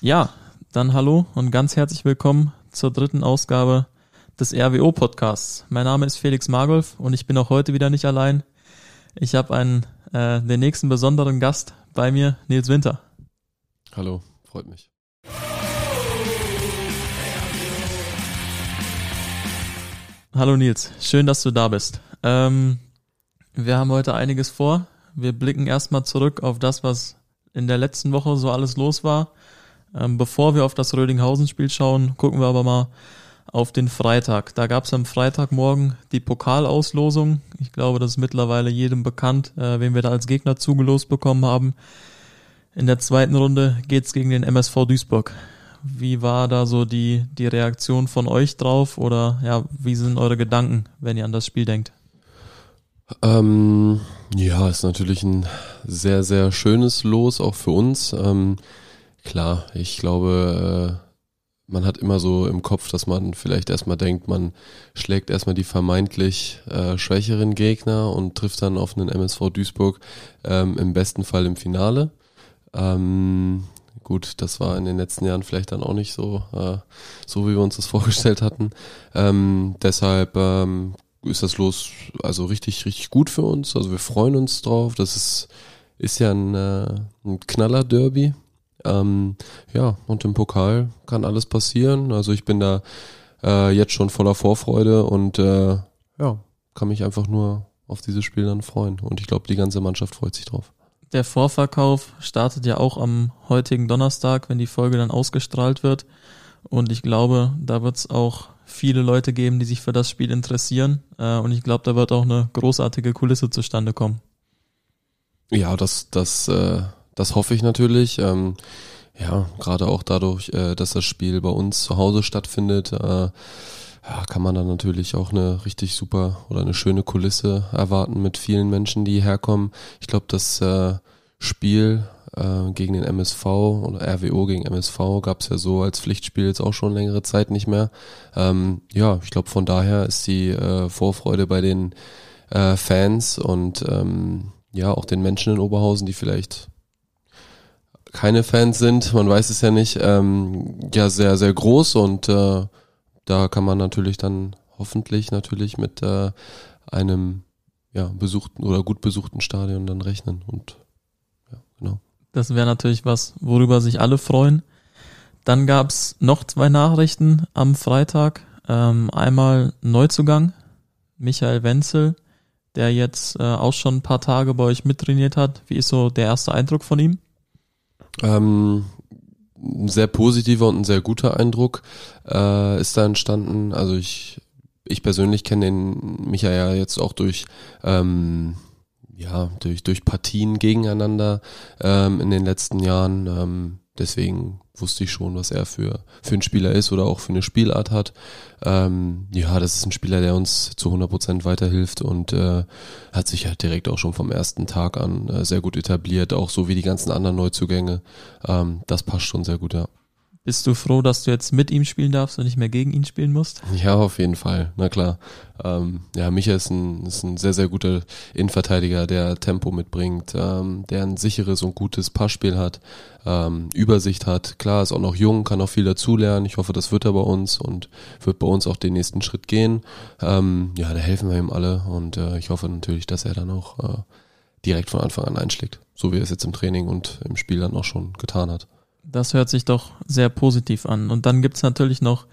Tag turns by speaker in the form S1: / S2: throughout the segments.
S1: Ja, dann hallo und ganz herzlich willkommen zur dritten Ausgabe des RWO Podcasts. Mein Name ist Felix Margolf und ich bin auch heute wieder nicht allein. Ich habe einen äh, den nächsten besonderen Gast bei mir, Nils Winter.
S2: Hallo, freut mich.
S1: Hallo Nils, schön, dass du da bist. Ähm, wir haben heute einiges vor. Wir blicken erstmal zurück auf das, was in der letzten Woche so alles los war. Ähm, bevor wir auf das Rödinghausen-Spiel schauen, gucken wir aber mal auf den Freitag. Da gab es am Freitagmorgen die Pokalauslosung. Ich glaube, das ist mittlerweile jedem bekannt, äh, wen wir da als Gegner zugelost bekommen haben. In der zweiten Runde geht's gegen den MSV Duisburg. Wie war da so die, die Reaktion von euch drauf oder ja, wie sind eure Gedanken, wenn ihr an das Spiel denkt?
S2: Ähm, ja, ist natürlich ein sehr, sehr schönes Los, auch für uns. Ähm, klar, ich glaube, äh, man hat immer so im Kopf, dass man vielleicht erstmal denkt, man schlägt erstmal die vermeintlich äh, schwächeren Gegner und trifft dann auf einen MSV Duisburg ähm, im besten Fall im Finale. Ähm, gut, das war in den letzten Jahren vielleicht dann auch nicht so, äh, so wie wir uns das vorgestellt hatten. Ähm, deshalb ist das los, also richtig, richtig gut für uns. Also wir freuen uns drauf. Das ist, ist ja ein, ein Knaller-Derby. Ähm, ja, und im Pokal kann alles passieren. Also ich bin da äh, jetzt schon voller Vorfreude und äh, ja, kann mich einfach nur auf dieses Spiel dann freuen. Und ich glaube, die ganze Mannschaft freut sich drauf.
S1: Der Vorverkauf startet ja auch am heutigen Donnerstag, wenn die Folge dann ausgestrahlt wird. Und ich glaube, da wird es auch viele Leute geben, die sich für das Spiel interessieren. Äh, und ich glaube, da wird auch eine großartige Kulisse zustande kommen.
S2: Ja, das, das, äh, das hoffe ich natürlich. Ähm, ja, gerade auch dadurch, äh, dass das Spiel bei uns zu Hause stattfindet, äh, ja, kann man dann natürlich auch eine richtig super oder eine schöne Kulisse erwarten mit vielen Menschen, die herkommen. Ich glaube, das äh, Spiel äh, gegen den MSV oder RWO gegen MSV gab es ja so als Pflichtspiel jetzt auch schon längere Zeit nicht mehr. Ähm, ja, ich glaube, von daher ist die äh, Vorfreude bei den äh, Fans und ähm, ja, auch den Menschen in Oberhausen, die vielleicht keine Fans sind, man weiß es ja nicht, ähm, ja, sehr, sehr groß und äh, da kann man natürlich dann hoffentlich natürlich mit äh, einem ja, besuchten oder gut besuchten Stadion dann rechnen und ja, genau.
S1: Das wäre natürlich was, worüber sich alle freuen. Dann gab's noch zwei Nachrichten am Freitag. Ähm, einmal Neuzugang, Michael Wenzel, der jetzt äh, auch schon ein paar Tage bei euch mittrainiert hat. Wie ist so der erste Eindruck von ihm?
S2: Ähm, ein sehr positiver und ein sehr guter Eindruck äh, ist da entstanden. Also ich, ich persönlich kenne den Michael ja jetzt auch durch ähm, ja durch durch Partien gegeneinander ähm, in den letzten Jahren. Ähm, deswegen wusste ich schon, was er für, für ein Spieler ist oder auch für eine Spielart hat. Ähm, ja, das ist ein Spieler, der uns zu 100 Prozent weiterhilft und äh, hat sich halt direkt auch schon vom ersten Tag an äh, sehr gut etabliert, auch so wie die ganzen anderen Neuzugänge. Ähm, das passt schon sehr gut, ja.
S1: Bist du froh, dass du jetzt mit ihm spielen darfst und nicht mehr gegen ihn spielen musst?
S2: Ja, auf jeden Fall. Na klar. Ähm, ja, Micha ist ein, ist ein sehr, sehr guter Innenverteidiger, der Tempo mitbringt, ähm, der ein sicheres und gutes Passspiel hat, ähm, Übersicht hat. Klar, ist auch noch jung, kann auch viel dazulernen. Ich hoffe, das wird er bei uns und wird bei uns auch den nächsten Schritt gehen. Ähm, ja, da helfen wir ihm alle und äh, ich hoffe natürlich, dass er dann auch äh, direkt von Anfang an einschlägt. So wie er es jetzt im Training und im Spiel dann auch schon getan hat.
S1: Das hört sich doch sehr positiv an. Und dann gibt's natürlich noch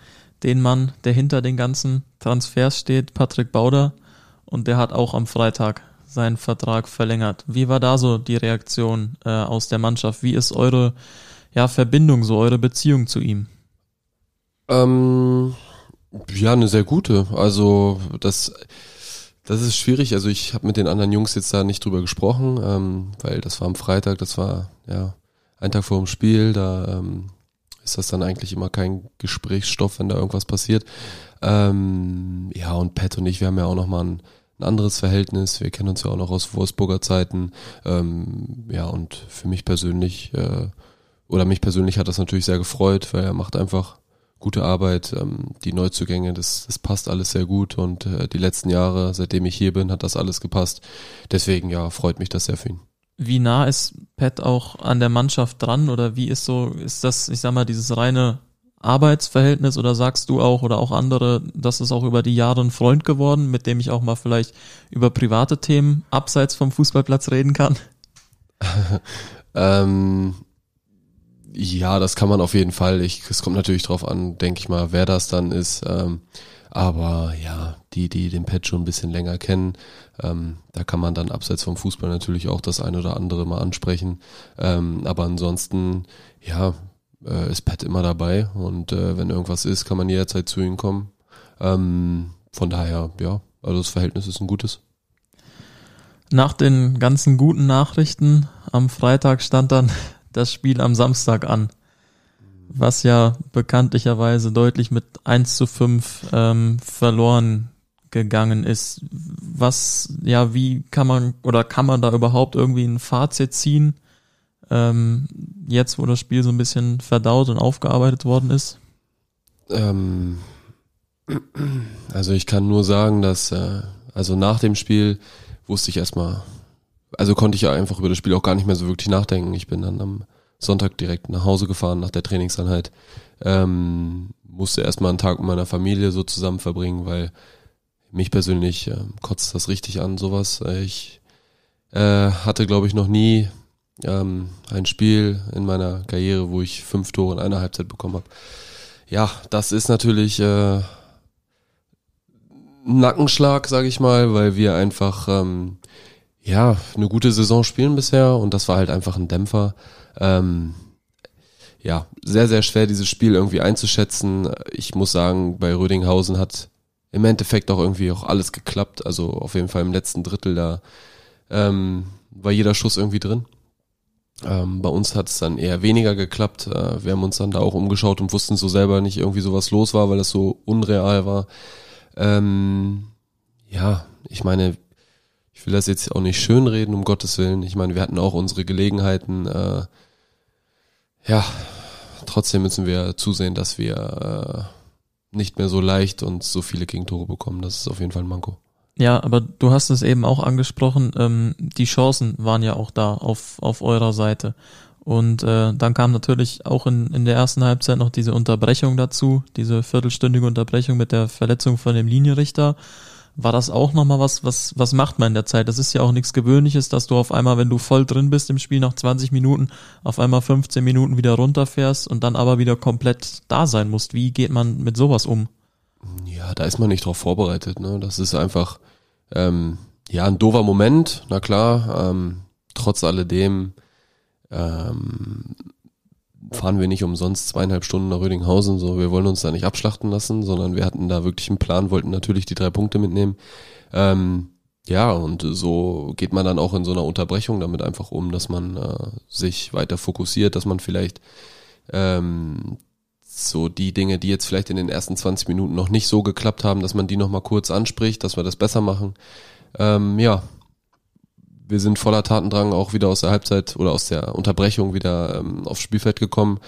S1: den Mann, der hinter den ganzen Transfers steht, Patrick Bauder. Und der hat auch am Freitag seinen Vertrag verlängert. Wie war da so die Reaktion äh, aus der Mannschaft? Wie ist eure ja, Verbindung, so eure Beziehung zu ihm?
S2: Ähm, ja, eine sehr gute. Also das, das ist schwierig. Also ich habe mit den anderen Jungs jetzt da nicht drüber gesprochen, ähm, weil das war am Freitag, das war ja ein Tag vor dem Spiel, da ähm, ist das dann eigentlich immer kein Gesprächsstoff, wenn da irgendwas passiert. Ähm, ja, und Pat und ich, wir haben ja auch nochmal ein, ein anderes Verhältnis. Wir kennen uns ja auch noch aus Wolfsburger Zeiten. Ähm, ja, und für mich persönlich, äh, oder mich persönlich hat das natürlich sehr gefreut, weil er macht einfach gute Arbeit. Ähm, die Neuzugänge, das, das passt alles sehr gut und äh, die letzten Jahre, seitdem ich hier bin, hat das alles gepasst. Deswegen, ja, freut mich das sehr für ihn.
S1: Wie nah ist Pat auch an der Mannschaft dran oder wie ist so, ist das, ich sag mal, dieses reine Arbeitsverhältnis oder sagst du auch oder auch andere, das ist auch über die Jahre ein Freund geworden, mit dem ich auch mal vielleicht über private Themen abseits vom Fußballplatz reden kann?
S2: ähm, ja, das kann man auf jeden Fall. Ich, es kommt natürlich drauf an, denke ich mal, wer das dann ist. Ähm, aber ja, die, die den Pet schon ein bisschen länger kennen, ähm, da kann man dann abseits vom Fußball natürlich auch das eine oder andere mal ansprechen. Ähm, aber ansonsten, ja, äh, ist Pat immer dabei und äh, wenn irgendwas ist, kann man jederzeit zu ihm kommen. Ähm, von daher, ja, also das Verhältnis ist ein gutes.
S1: Nach den ganzen guten Nachrichten am Freitag stand dann das Spiel am Samstag an was ja bekanntlicherweise deutlich mit 1 zu 5 ähm, verloren gegangen ist. Was, ja, wie kann man oder kann man da überhaupt irgendwie ein Fazit ziehen, ähm, jetzt wo das Spiel so ein bisschen verdaut und aufgearbeitet worden ist?
S2: Ähm, also ich kann nur sagen, dass, äh, also nach dem Spiel wusste ich erstmal, also konnte ich ja einfach über das Spiel auch gar nicht mehr so wirklich nachdenken. Ich bin dann am Sonntag direkt nach Hause gefahren nach der Trainingseinheit. Ähm, musste erstmal einen Tag mit meiner Familie so zusammen verbringen, weil mich persönlich äh, kotzt das richtig an, sowas. Ich äh, hatte, glaube ich, noch nie ähm, ein Spiel in meiner Karriere, wo ich fünf Tore in einer Halbzeit bekommen habe. Ja, das ist natürlich äh, Nackenschlag, sage ich mal, weil wir einfach ähm, ja eine gute Saison spielen bisher und das war halt einfach ein Dämpfer. Ähm, ja, sehr, sehr schwer, dieses Spiel irgendwie einzuschätzen. Ich muss sagen, bei Rödinghausen hat im Endeffekt auch irgendwie auch alles geklappt. Also auf jeden Fall im letzten Drittel da ähm, war jeder Schuss irgendwie drin. Ähm, bei uns hat es dann eher weniger geklappt. Äh, wir haben uns dann da auch umgeschaut und wussten so selber nicht irgendwie sowas los war, weil das so unreal war. Ähm, ja, ich meine, ich will das jetzt auch nicht schönreden, um Gottes Willen. Ich meine, wir hatten auch unsere Gelegenheiten. Äh, ja, trotzdem müssen wir zusehen, dass wir äh, nicht mehr so leicht und so viele Gegentore bekommen. Das ist auf jeden Fall ein Manko.
S1: Ja, aber du hast es eben auch angesprochen, ähm, die Chancen waren ja auch da auf, auf eurer Seite. Und äh, dann kam natürlich auch in, in der ersten Halbzeit noch diese Unterbrechung dazu, diese viertelstündige Unterbrechung mit der Verletzung von dem Linienrichter war das auch nochmal was, was, was macht man in der Zeit? Das ist ja auch nichts Gewöhnliches, dass du auf einmal, wenn du voll drin bist im Spiel nach 20 Minuten, auf einmal 15 Minuten wieder runterfährst und dann aber wieder komplett da sein musst. Wie geht man mit sowas um?
S2: Ja, da ist man nicht drauf vorbereitet. Ne? Das ist einfach, ähm, ja, ein doofer Moment, na klar. Ähm, trotz alledem ähm, fahren wir nicht umsonst zweieinhalb Stunden nach Rödinghausen. So, wir wollen uns da nicht abschlachten lassen, sondern wir hatten da wirklich einen Plan, wollten natürlich die drei Punkte mitnehmen. Ähm, ja, und so geht man dann auch in so einer Unterbrechung damit einfach um, dass man äh, sich weiter fokussiert, dass man vielleicht ähm, so die Dinge, die jetzt vielleicht in den ersten 20 Minuten noch nicht so geklappt haben, dass man die nochmal kurz anspricht, dass wir das besser machen. Ähm, ja, wir sind voller Tatendrang auch wieder aus der Halbzeit oder aus der Unterbrechung wieder ähm, aufs Spielfeld gekommen.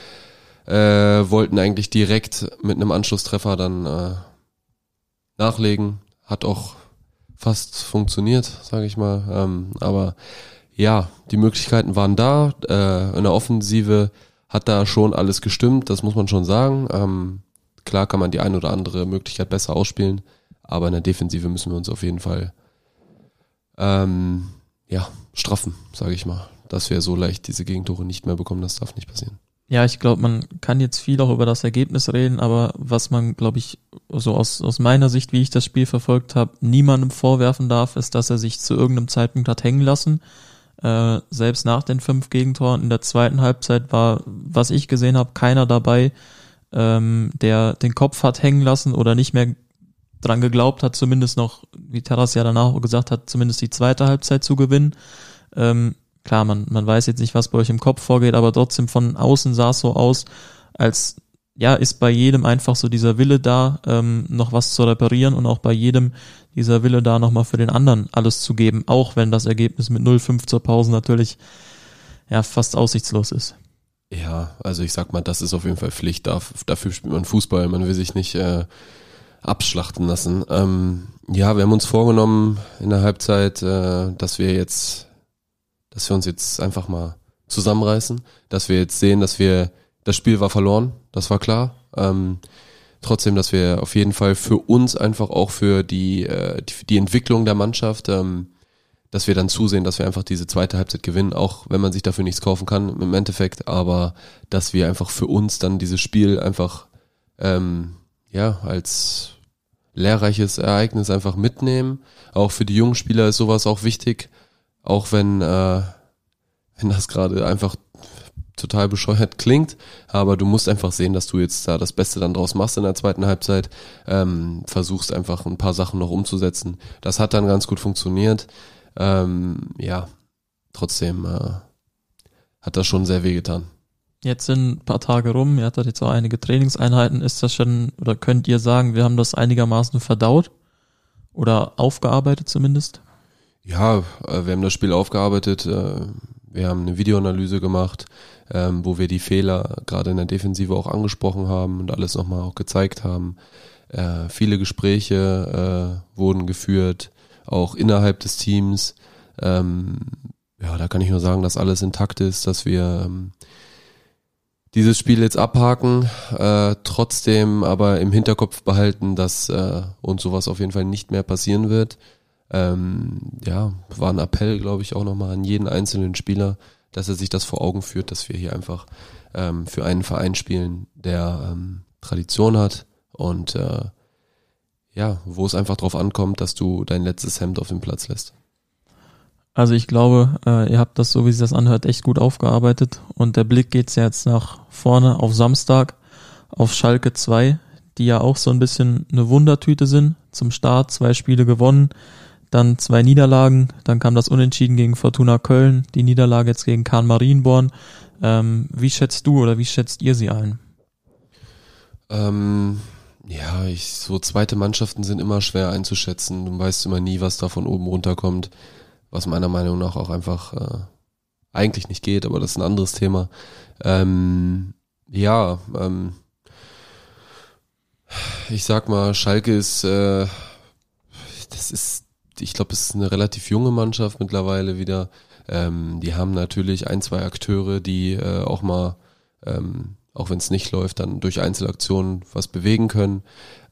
S2: Äh, wollten eigentlich direkt mit einem Anschlusstreffer dann äh, nachlegen. Hat auch fast funktioniert, sage ich mal. Ähm, aber ja, die Möglichkeiten waren da. Äh, in der Offensive hat da schon alles gestimmt, das muss man schon sagen. Ähm, klar kann man die ein oder andere Möglichkeit besser ausspielen, aber in der Defensive müssen wir uns auf jeden Fall ähm, ja, straffen, sage ich mal. Dass wir so leicht diese Gegentore nicht mehr bekommen, das darf nicht passieren.
S1: Ja, ich glaube, man kann jetzt viel auch über das Ergebnis reden, aber was man, glaube ich, so aus, aus meiner Sicht, wie ich das Spiel verfolgt habe, niemandem vorwerfen darf, ist, dass er sich zu irgendeinem Zeitpunkt hat hängen lassen. Äh, selbst nach den fünf Gegentoren in der zweiten Halbzeit war, was ich gesehen habe, keiner dabei, ähm, der den Kopf hat hängen lassen oder nicht mehr dran geglaubt hat, zumindest noch, wie Terras ja danach gesagt hat, zumindest die zweite Halbzeit zu gewinnen. Ähm, klar, man, man weiß jetzt nicht, was bei euch im Kopf vorgeht, aber trotzdem von außen sah es so aus, als ja, ist bei jedem einfach so dieser Wille da, ähm, noch was zu reparieren und auch bei jedem dieser Wille da, nochmal für den anderen alles zu geben, auch wenn das Ergebnis mit 0-5 zur Pause natürlich ja fast aussichtslos ist.
S2: Ja, also ich sag mal, das ist auf jeden Fall Pflicht. Dafür spielt man Fußball. Man will sich nicht äh, abschlachten lassen. Ähm, ja, wir haben uns vorgenommen in der Halbzeit, äh, dass wir jetzt dass wir uns jetzt einfach mal zusammenreißen, dass wir jetzt sehen, dass wir, das Spiel war verloren, das war klar. Ähm, trotzdem, dass wir auf jeden Fall für uns einfach auch für die, äh, die, die Entwicklung der Mannschaft, ähm, dass wir dann zusehen, dass wir einfach diese zweite Halbzeit gewinnen, auch wenn man sich dafür nichts kaufen kann im Endeffekt, aber dass wir einfach für uns dann dieses Spiel einfach ähm, ja als lehrreiches Ereignis einfach mitnehmen. Auch für die jungen Spieler ist sowas auch wichtig, auch wenn äh, wenn das gerade einfach total bescheuert klingt, aber du musst einfach sehen, dass du jetzt da das Beste dann draus machst in der zweiten Halbzeit, ähm, versuchst einfach ein paar Sachen noch umzusetzen. Das hat dann ganz gut funktioniert. Ähm, ja, trotzdem äh, hat das schon sehr weh getan.
S1: Jetzt sind ein paar Tage rum, ihr hattet jetzt auch einige Trainingseinheiten. Ist das schon, oder könnt ihr sagen, wir haben das einigermaßen verdaut? Oder aufgearbeitet zumindest?
S2: Ja, äh, wir haben das Spiel aufgearbeitet. Äh, wir haben eine Videoanalyse gemacht, ähm, wo wir die Fehler gerade in der Defensive auch angesprochen haben und alles nochmal auch gezeigt haben. Äh, viele Gespräche wurden geführt, auch innerhalb des Teams. Ähm, ja, da kann ich nur sagen, dass alles intakt ist, dass wir ähm, dieses Spiel jetzt abhaken, äh, trotzdem aber im Hinterkopf behalten, dass äh, uns sowas auf jeden Fall nicht mehr passieren wird. Ähm, ja, war ein Appell, glaube ich, auch nochmal an jeden einzelnen Spieler, dass er sich das vor Augen führt, dass wir hier einfach ähm, für einen Verein spielen, der ähm, Tradition hat und äh, ja, wo es einfach drauf ankommt, dass du dein letztes Hemd auf den Platz lässt.
S1: Also ich glaube, äh, ihr habt das, so wie sich das anhört, echt gut aufgearbeitet und der Blick geht jetzt nach vorne auf Samstag auf Schalke 2, die ja auch so ein bisschen eine Wundertüte sind. Zum Start zwei Spiele gewonnen, dann zwei Niederlagen, dann kam das Unentschieden gegen Fortuna Köln, die Niederlage jetzt gegen Kahn Marienborn. Ähm, wie schätzt du oder wie schätzt ihr sie ein?
S2: Ähm, ja, ich, so zweite Mannschaften sind immer schwer einzuschätzen. Du weißt immer nie, was da von oben runterkommt, was meiner Meinung nach auch einfach äh, eigentlich nicht geht, aber das ist ein anderes Thema. Ähm, ja, ähm, ich sag mal, Schalke ist, äh, das ist, ich glaube, es ist eine relativ junge Mannschaft mittlerweile wieder. Ähm, die haben natürlich ein, zwei Akteure, die äh, auch mal ähm, auch wenn es nicht läuft, dann durch Einzelaktionen was bewegen können.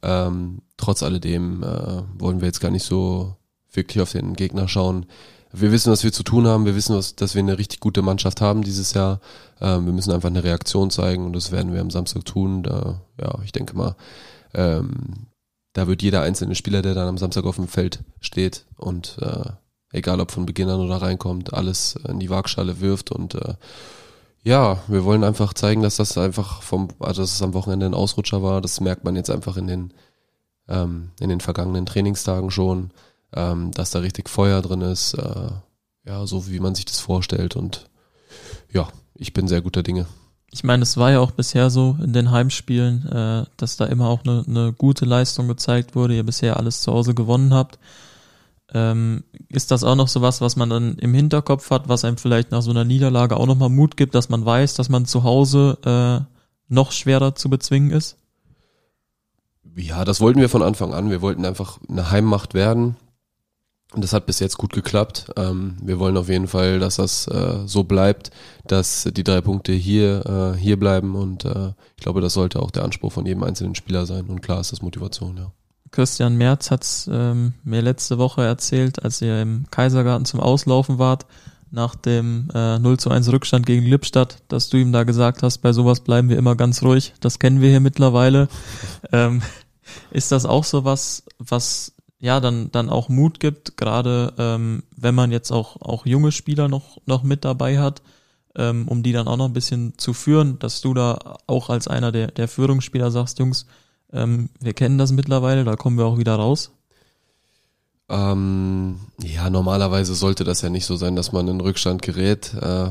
S2: Ähm, trotz alledem äh, wollen wir jetzt gar nicht so wirklich auf den Gegner schauen. Wir wissen, was wir zu tun haben. Wir wissen, was, dass wir eine richtig gute Mannschaft haben dieses Jahr. Ähm, wir müssen einfach eine Reaktion zeigen und das werden wir am Samstag tun. Da, ja, ich denke mal, ähm, da wird jeder einzelne Spieler, der dann am Samstag auf dem Feld steht und äh, egal ob von Beginn an oder reinkommt, alles in die Waagschale wirft und äh, ja, wir wollen einfach zeigen, dass das einfach vom, also dass es am Wochenende ein Ausrutscher war. Das merkt man jetzt einfach in den, ähm, in den vergangenen Trainingstagen schon, ähm, dass da richtig Feuer drin ist, äh, ja, so wie man sich das vorstellt. Und ja, ich bin sehr guter Dinge.
S1: Ich meine, es war ja auch bisher so in den Heimspielen, äh, dass da immer auch eine, eine gute Leistung gezeigt wurde, ihr bisher alles zu Hause gewonnen habt. Ähm, ist das auch noch so was, was man dann im Hinterkopf hat, was einem vielleicht nach so einer Niederlage auch nochmal Mut gibt, dass man weiß, dass man zu Hause äh, noch schwerer zu bezwingen ist?
S2: Ja, das wollten wir von Anfang an. Wir wollten einfach eine Heimmacht werden. Und das hat bis jetzt gut geklappt. Ähm, wir wollen auf jeden Fall, dass das äh, so bleibt, dass die drei Punkte hier, äh, hier bleiben. Und äh, ich glaube, das sollte auch der Anspruch von jedem einzelnen Spieler sein. Und klar ist das Motivation, ja.
S1: Christian Merz hat es ähm, mir letzte Woche erzählt, als ihr im Kaisergarten zum Auslaufen wart, nach dem äh, 0 zu 1 Rückstand gegen Lippstadt, dass du ihm da gesagt hast, bei sowas bleiben wir immer ganz ruhig. Das kennen wir hier mittlerweile. Ähm, ist das auch so was, was ja dann, dann auch Mut gibt, gerade ähm, wenn man jetzt auch, auch junge Spieler noch, noch mit dabei hat, ähm, um die dann auch noch ein bisschen zu führen, dass du da auch als einer der, der Führungsspieler sagst, Jungs, ähm, wir kennen das mittlerweile, da kommen wir auch wieder raus.
S2: Ähm, ja, normalerweise sollte das ja nicht so sein, dass man in Rückstand gerät. Äh,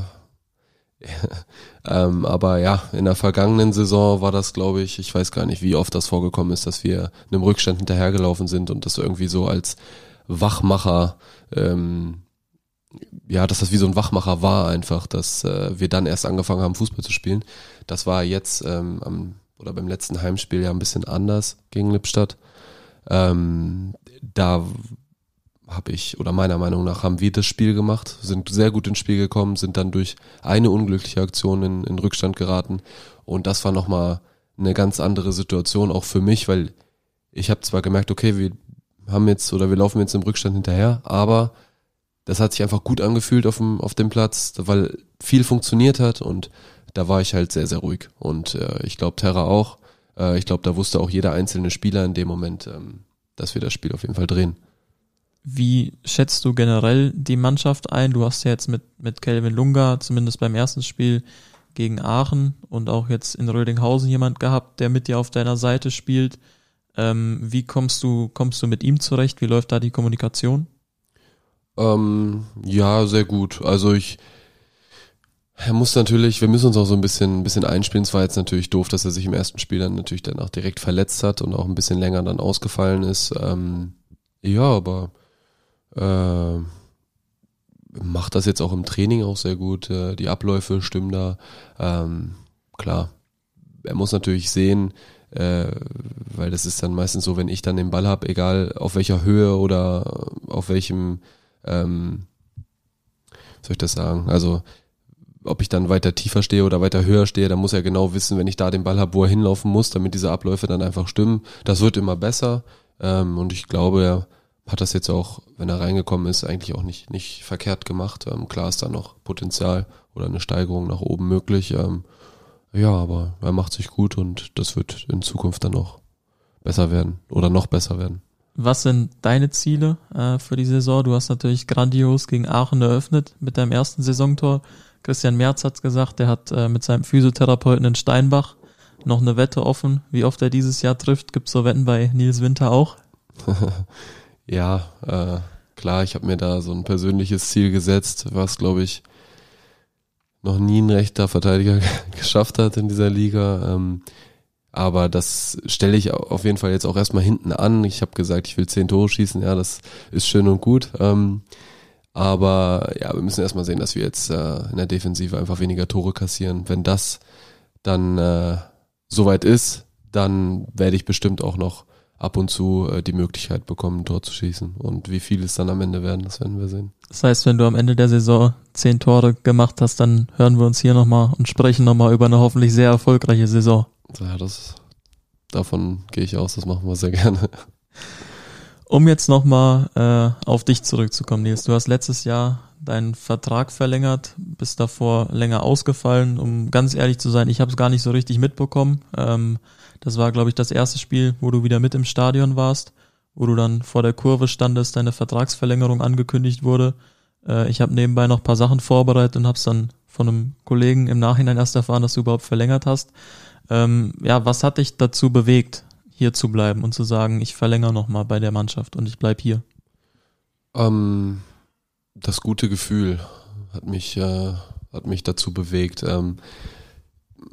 S2: ähm, aber ja, in der vergangenen Saison war das, glaube ich, ich weiß gar nicht, wie oft das vorgekommen ist, dass wir einem Rückstand hinterhergelaufen sind und das irgendwie so als Wachmacher, ähm, ja, dass das wie so ein Wachmacher war einfach, dass äh, wir dann erst angefangen haben, Fußball zu spielen. Das war jetzt ähm, am oder beim letzten Heimspiel ja ein bisschen anders gegen Lippstadt. Ähm, da habe ich, oder meiner Meinung nach haben wir das Spiel gemacht, sind sehr gut ins Spiel gekommen, sind dann durch eine unglückliche Aktion in, in Rückstand geraten. Und das war nochmal eine ganz andere Situation, auch für mich, weil ich habe zwar gemerkt, okay, wir haben jetzt oder wir laufen jetzt im Rückstand hinterher, aber das hat sich einfach gut angefühlt auf dem, auf dem Platz, weil viel funktioniert hat und da war ich halt sehr, sehr ruhig. Und äh, ich glaube, Terra auch. Äh, ich glaube, da wusste auch jeder einzelne Spieler in dem Moment, ähm, dass wir das Spiel auf jeden Fall drehen.
S1: Wie schätzt du generell die Mannschaft ein? Du hast ja jetzt mit, mit Kelvin Lunga, zumindest beim ersten Spiel gegen Aachen und auch jetzt in Rödinghausen jemand gehabt, der mit dir auf deiner Seite spielt. Ähm, wie kommst du, kommst du mit ihm zurecht? Wie läuft da die Kommunikation?
S2: Ähm, ja, sehr gut. Also ich, er muss natürlich, wir müssen uns auch so ein bisschen, ein bisschen einspielen. Es war jetzt natürlich doof, dass er sich im ersten Spiel dann natürlich danach direkt verletzt hat und auch ein bisschen länger dann ausgefallen ist. Ähm, ja, aber äh, macht das jetzt auch im Training auch sehr gut. Äh, die Abläufe stimmen da. Ähm, klar, er muss natürlich sehen, äh, weil das ist dann meistens so, wenn ich dann den Ball habe, egal auf welcher Höhe oder auf welchem, ähm, soll ich das sagen, also ob ich dann weiter tiefer stehe oder weiter höher stehe, dann muss er genau wissen, wenn ich da den Ball habe, wo er hinlaufen muss, damit diese Abläufe dann einfach stimmen. Das wird immer besser ähm, und ich glaube, er hat das jetzt auch, wenn er reingekommen ist, eigentlich auch nicht, nicht verkehrt gemacht. Ähm, klar ist da noch Potenzial oder eine Steigerung nach oben möglich. Ähm, ja, aber er macht sich gut und das wird in Zukunft dann auch besser werden oder noch besser werden.
S1: Was sind deine Ziele äh, für die Saison? Du hast natürlich grandios gegen Aachen eröffnet mit deinem ersten Saisontor. Christian Merz hat's gesagt, der hat äh, mit seinem Physiotherapeuten in Steinbach noch eine Wette offen, wie oft er dieses Jahr trifft. Gibt's so Wetten bei Nils Winter auch?
S2: Ja, äh, klar, ich habe mir da so ein persönliches Ziel gesetzt, was, glaube ich, noch nie ein rechter Verteidiger geschafft hat in dieser Liga. Ähm, aber das stelle ich auf jeden Fall jetzt auch erstmal hinten an. Ich habe gesagt, ich will zehn Tore schießen. Ja, das ist schön und gut. Ähm, aber ja, wir müssen erstmal sehen, dass wir jetzt äh, in der Defensive einfach weniger Tore kassieren. Wenn das dann äh, soweit ist, dann werde ich bestimmt auch noch ab und zu äh, die Möglichkeit bekommen, ein Tor zu schießen. Und wie viel es dann am Ende werden, das werden wir sehen.
S1: Das heißt, wenn du am Ende der Saison zehn Tore gemacht hast, dann hören wir uns hier nochmal und sprechen nochmal über eine hoffentlich sehr erfolgreiche Saison.
S2: Ja, das, davon gehe ich aus, das machen wir sehr gerne.
S1: Um jetzt nochmal äh, auf dich zurückzukommen, Nils. Du hast letztes Jahr deinen Vertrag verlängert, bist davor länger ausgefallen. Um ganz ehrlich zu sein, ich habe es gar nicht so richtig mitbekommen. Ähm, das war, glaube ich, das erste Spiel, wo du wieder mit im Stadion warst, wo du dann vor der Kurve standest, deine Vertragsverlängerung angekündigt wurde. Äh, ich habe nebenbei noch paar Sachen vorbereitet und habe es dann von einem Kollegen im Nachhinein erst erfahren, dass du überhaupt verlängert hast. Ähm, ja, was hat dich dazu bewegt, hier zu bleiben und zu sagen, ich verlängere nochmal bei der Mannschaft und ich bleib hier?
S2: Ähm, das gute Gefühl hat mich, äh, hat mich dazu bewegt. Ähm,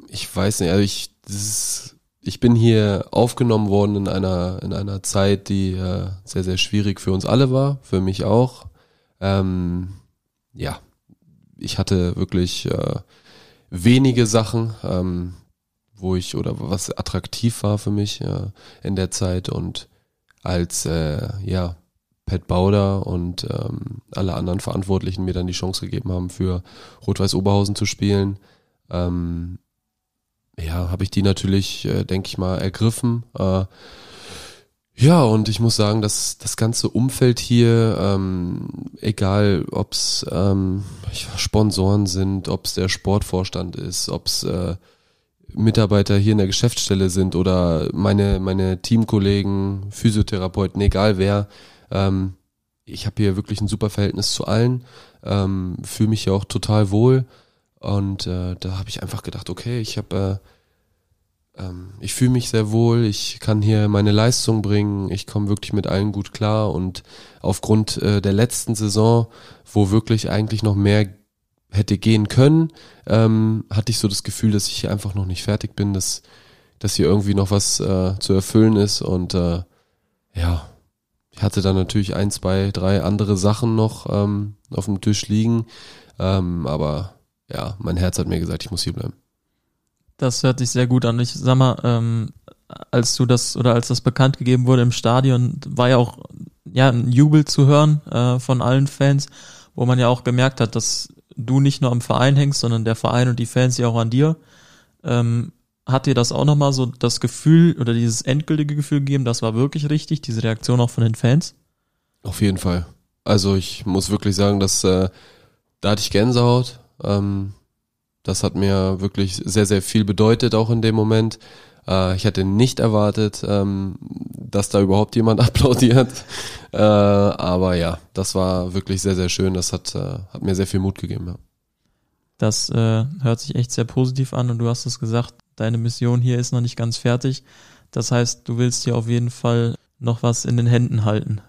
S2: ich weiß nicht, also ich, das ist ich bin hier aufgenommen worden in einer, in einer Zeit, die äh, sehr, sehr schwierig für uns alle war, für mich auch. Ähm, ja, ich hatte wirklich äh, wenige Sachen, ähm, wo ich oder was attraktiv war für mich äh, in der Zeit und als äh, ja Pat Bauder und ähm, alle anderen Verantwortlichen mir dann die Chance gegeben haben, für Rot-Weiß Oberhausen zu spielen, ähm, ja, habe ich die natürlich, äh, denke ich mal, ergriffen. Äh, ja, und ich muss sagen, dass das ganze Umfeld hier, ähm, egal ob's ähm, Sponsoren sind, ob's der Sportvorstand ist, ob's äh, Mitarbeiter hier in der Geschäftsstelle sind oder meine, meine Teamkollegen, Physiotherapeuten, egal wer, ähm, ich habe hier wirklich ein super Verhältnis zu allen, ähm, fühle mich ja auch total wohl und äh, da habe ich einfach gedacht, okay, ich habe, äh, ähm, ich fühle mich sehr wohl, ich kann hier meine Leistung bringen, ich komme wirklich mit allen gut klar. Und aufgrund äh, der letzten Saison, wo wirklich eigentlich noch mehr hätte gehen können, ähm, hatte ich so das Gefühl, dass ich hier einfach noch nicht fertig bin, dass, dass hier irgendwie noch was äh, zu erfüllen ist. Und äh, ja, ich hatte dann natürlich ein, zwei, drei andere Sachen noch ähm, auf dem Tisch liegen, ähm, aber ja, mein Herz hat mir gesagt, ich muss hier bleiben.
S1: Das hört sich sehr gut an. Ich sag mal, ähm, als du das oder als das bekannt gegeben wurde im Stadion, war ja auch ja, einen Jubel zu hören äh, von allen Fans, wo man ja auch gemerkt hat, dass du nicht nur am Verein hängst, sondern der Verein und die Fans ja auch an dir. Ähm, hat dir das auch nochmal so das Gefühl oder dieses endgültige Gefühl gegeben, das war wirklich richtig, diese Reaktion auch von den Fans?
S2: Auf jeden Fall. Also ich muss wirklich sagen, dass äh, da hatte ich Gänsehaut. Ähm, das hat mir wirklich sehr, sehr viel bedeutet, auch in dem Moment. Äh, ich hätte nicht erwartet, ähm, dass da überhaupt jemand applaudiert. Äh, aber ja, das war wirklich sehr, sehr schön. Das hat, äh, hat mir sehr viel Mut gegeben. Ja.
S1: Das äh, hört sich echt sehr positiv an und du hast es gesagt, deine Mission hier ist noch nicht ganz fertig. Das heißt, du willst hier auf jeden Fall noch was in den Händen halten.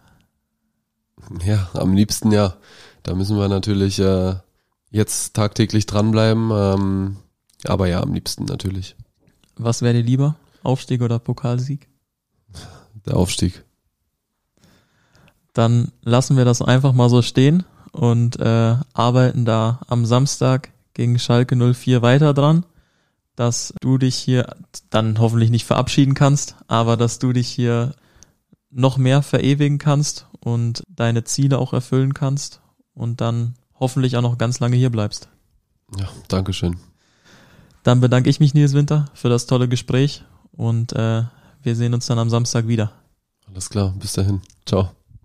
S2: Ja, am liebsten ja. Da müssen wir natürlich äh, jetzt tagtäglich dranbleiben. Ähm, aber ja, am liebsten natürlich.
S1: Was wäre dir lieber? Aufstieg oder Pokalsieg?
S2: Der Aufstieg.
S1: Dann lassen wir das einfach mal so stehen und äh, arbeiten da am Samstag gegen Schalke 04 weiter dran, dass du dich hier dann hoffentlich nicht verabschieden kannst, aber dass du dich hier noch mehr verewigen kannst und deine Ziele auch erfüllen kannst und dann hoffentlich auch noch ganz lange hier bleibst.
S2: Ja, Dankeschön.
S1: Dann bedanke ich mich, Nils Winter, für das tolle Gespräch und äh, wir sehen uns dann am Samstag wieder.
S2: Alles klar, bis dahin. Ciao.